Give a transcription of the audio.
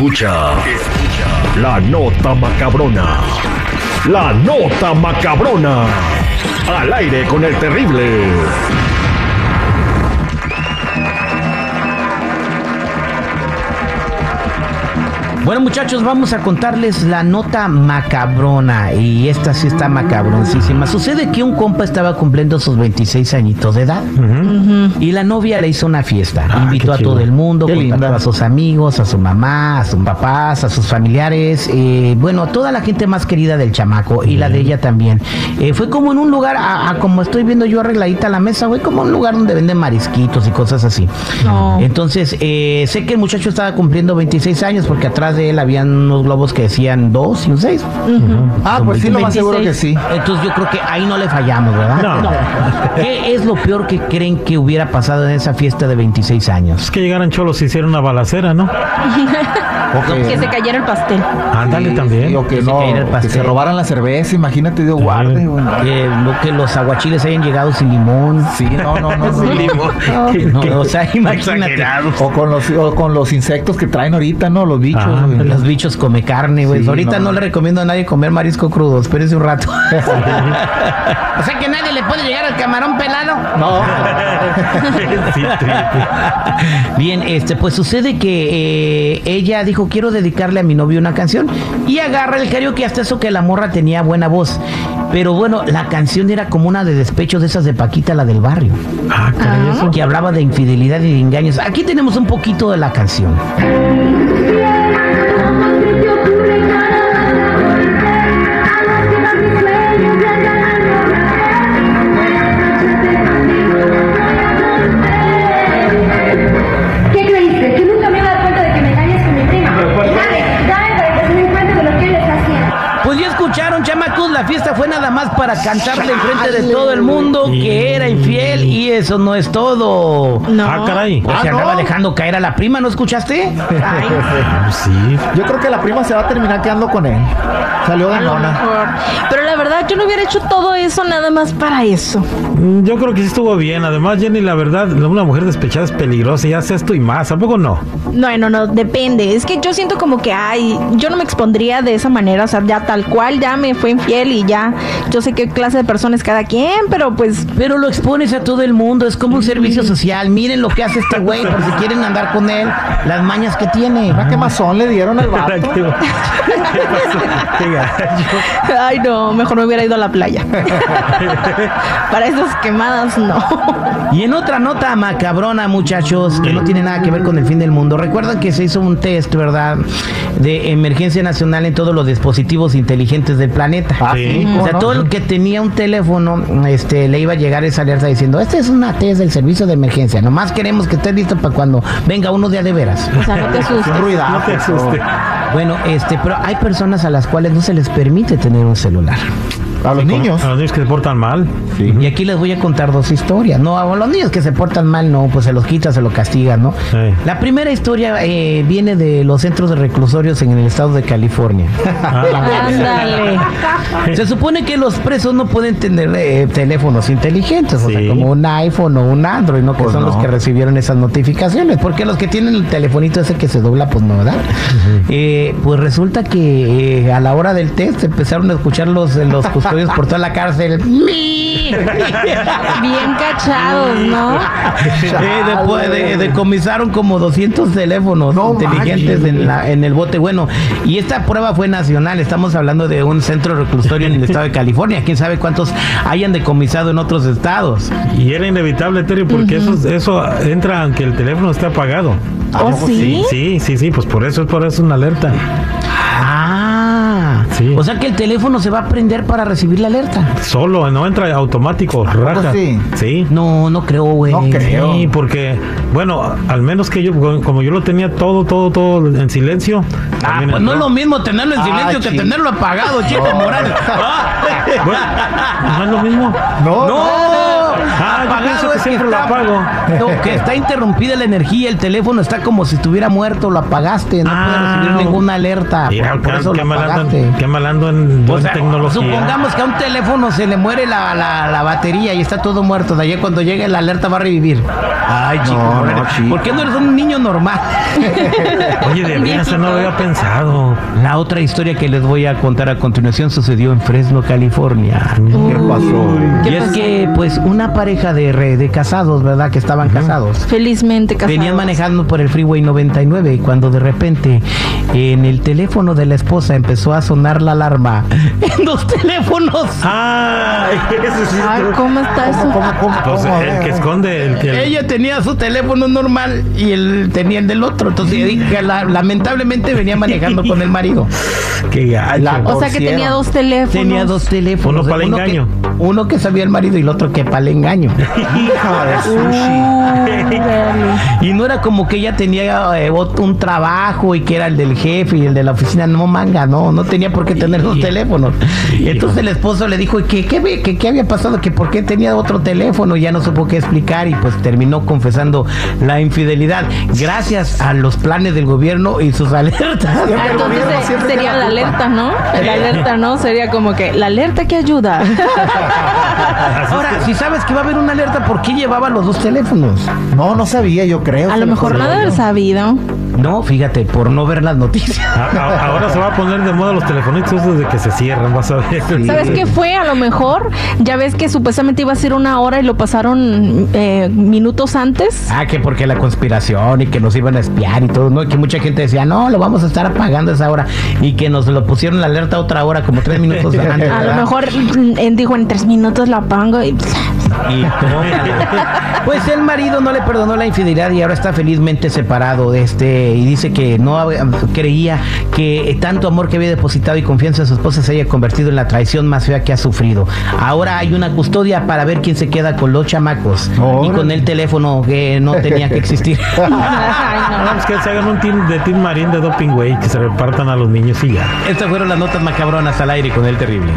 Escucha, escucha la nota macabrona. La nota macabrona. Al aire con el terrible. Bueno muchachos, vamos a contarles la nota macabrona y esta sí está macabroncísima. Sucede que un compa estaba cumpliendo sus 26 añitos de edad y la novia le hizo una fiesta. Ah, Invitó a chido. todo el mundo, a sus amigos, a su mamá, a sus papás, a sus familiares, eh, bueno, a toda la gente más querida del chamaco y la de ella también. Eh, fue como en un lugar, a, a como estoy viendo yo arregladita la mesa, fue como un lugar donde venden marisquitos y cosas así. Entonces, eh, sé que el muchacho estaba cumpliendo 26 años porque atrás de él habían unos globos que decían 2 y un 6. Ah, pues sí, lo más seguro que sí. Entonces yo creo que ahí no le fallamos, ¿verdad? No. ¿Qué es lo peor que creen que hubiera pasado en esa fiesta de 26 años? Es que llegaran cholos y hicieran una balacera, ¿no? O Que se cayera el pastel. Ándale sí, también. sí, o que Que se no, cayera el que pastel. se robaran la cerveza, imagínate, Dios guarde, güey. Que, lo que los aguachiles hayan llegado sin limón. Sí, no, no, no. no. No, o sea, imagínate. O con los o con los insectos que traen ahorita, ¿no? Los bichos. Ah. Los bichos come carne, güey. Sí, Ahorita no, no. le recomiendo a nadie comer marisco crudo. Espérese un rato. o sea que nadie le puede llegar al camarón pelado. No. Bien, este, pues sucede que eh, ella dijo quiero dedicarle a mi novio una canción y agarra el karaoke hasta eso que la morra tenía buena voz. Pero bueno, la canción era como una de despecho de esas de Paquita, la del barrio, Ah, caray, eso. que hablaba de infidelidad y de engaños. Aquí tenemos un poquito de la canción. Cantarle enfrente de todo el mundo que era infiel y eso no es todo. No. Ah, caray. Pues se Ah, andaba ¿no? dejando caer a la prima, ¿no escuchaste? Ah, Sí. Yo creo que la prima se va a terminar quedando con él. Salió A lo ganona. mejor. Pero la verdad, yo no hubiera hecho todo eso nada más para eso. Mm, Yo creo que sí estuvo bien. Además, Jenny, la verdad, una mujer despechada es peligrosa y hace esto y más. ¿A poco no? No, no, no, depende. Es que yo siento como que, ay, yo no me expondría de esa manera, o sea, ya tal cual, ya me fue infiel y ya, yo sé qué clase de persona es cada quien, pero pues, Pero lo expones a todo el mundo, es como un servicio social. Miren lo que hace este güey por si quieren andar con él, las mañas que tiene. ¿Qué mazón le dieron al vato? ¿Qué, qué pasó? Qué gacho. ay, no, mejor me hubiera ido a la playa. para esas quemadas, no. Y en otra nota macabrona, muchachos, que no tiene nada que ver con el fin del mundo. Recuerdan que se hizo un test, ¿verdad? De emergencia nacional en todos los dispositivos inteligentes del planeta. Ah, Sí. O ¿cómo sea, todo el que tenía un teléfono, este, le iba a llegar esa alerta diciendo, este es una test del servicio de emergencia. Nomás queremos que esté listo para cuando venga uno de a de veras. O sea, no te asustes. No te asustes. Bueno, este, pero hay personas a las cuales no se les permite tener un celular. A los niños. A los niños que se portan mal. Sí. Y aquí les voy a contar dos historias. No, a los niños que se portan mal, no, pues se los quita, se los castiga, ¿no? Sí. La primera historia eh, viene de los centros de reclusorios en el estado de California. Ah, Ándale. Se supone que los presos no pueden tener eh, teléfonos inteligentes, o sea, como un iPhone o un Android, ¿no? Que Pues son los que recibieron esas notificaciones. Porque los que tienen el telefonito ese que se dobla, pues no, ¿verdad? Eh, pues resulta que a la hora del test empezaron a escuchar los, los custodios por toda la cárcel. ¡Mi! Bien cachados, ¿no? Eh, después de- decomisaron como 200 teléfonos No inteligentes en, la- en el bote. Bueno, y esta prueba fue nacional. Estamos hablando de un centro reclusorio en el estado de California. Quién sabe cuántos hayan decomisado en otros estados. Y era inevitable, Terry, porque eso, eso entra aunque el teléfono esté apagado. ¿Oh, sí? Sí, sí, sí, pues por eso es por eso una alerta. Ah, Sí. o sea que el teléfono se va a prender para recibir la alerta. Solo, no entra automático, raja. sí? Sí. No, no creo, güey. No creo. Sí, porque, bueno, al menos que yo, como yo lo tenía todo, todo, todo en silencio. Ah, pues no es lo mismo tenerlo en Ah, silencio que tenerlo apagado, chico Morales. Ah. Bueno, ¿no es lo mismo? No, No, Ah, yo pienso que es siempre lo está- apago. No, que está interrumpida la energía, el teléfono está como si estuviera muerto, lo apagaste, no puede Ah, recibir ninguna alerta. Mira, por, por eso qué lo apagaste. en- qué mal ando en, yo tecnología. supongamos que a un teléfono se le muere la, la- la batería y está todo muerto. De allá cuando llegue la alerta va a revivir. Ay, chico, No, no, ¿por chico. qué no eres un niño normal? Oye, de eso no lo había pensado. La otra historia que les voy a contar a continuación sucedió en Fresno, California. ¿Qué pasó? ¿Qué Y es pasó? que, pues, una pareja de, re- de casados, ¿verdad? Que estaban casados. Felizmente casados. Venían manejando por el Freeway 99 y cuando de repente en el teléfono de la esposa empezó a sonar la alarma en los teléfonos. Ay, ese sí. Ay, ¿cómo está eso? ¿Cómo, cómo, Pues cómo? el que esconde, el que. Ella tenía su teléfono normal y él tenía el del otro. Entonces, la- lamentablemente venía manejando con el marido. Qué gacho. La- O sea que tenía dos teléfonos. Tenía dos teléfonos. Uno para el engaño. uno que sabía el marido y el otro que para el engaño. Hija de sushi. Y no era como que ella tenía eh, un trabajo y que era el del jefe y el de la oficina. No, manga, no, no tenía por qué tener dos teléfonos. Entonces el esposo le dijo que qué ve- que qué había pasado, que por qué tenía otro teléfono. Ya no supo qué explicar y pues terminó confesando la infidelidad. Gracias a los planes del gobierno y sus alertas. Ah, entonces sería la la alerta, ¿no? La alerta, ¿no? Sería como que la alerta que ayuda. Ahora, si sabes que va a haber una alerta, ¿por qué llevaba los dos teléfonos? No, no sabía, yo creo. A lo mejor no haber sabido. No, fíjate, por no ver las noticias. A- a- Ahora se va a poner de moda los telefonitos esos de que se cierran, vas a ver. ¿Sabes qué fue? A lo mejor, ya ves que supuestamente iba a ser una hora y lo pasaron eh, minutos antes. Ah, que porque la conspiración y que nos iban a espiar y todo, ¿no? Y que mucha gente decía, no, lo vamos a estar apagando a esa hora. Y que nos lo pusieron la alerta otra hora, como tres minutos antes. A lo ¿verdad? mejor mm, eh, dijo en tres minutos lo apago y Y pues el marido no le perdonó la infidelidad y ahora está felizmente separado de este y dice que no creía que tanto amor que había depositado y confianza en su esposa se haya convertido en la traición más fea que ha sufrido. Ahora hay una custodia para ver quién se queda con los chamacos y con el teléfono que no tenía que existir. Pues que se hagan un team de Team Marín de Doping Way, que se repartan a los niños y ya. Estas fueron las notas macabronas al aire con el terrible.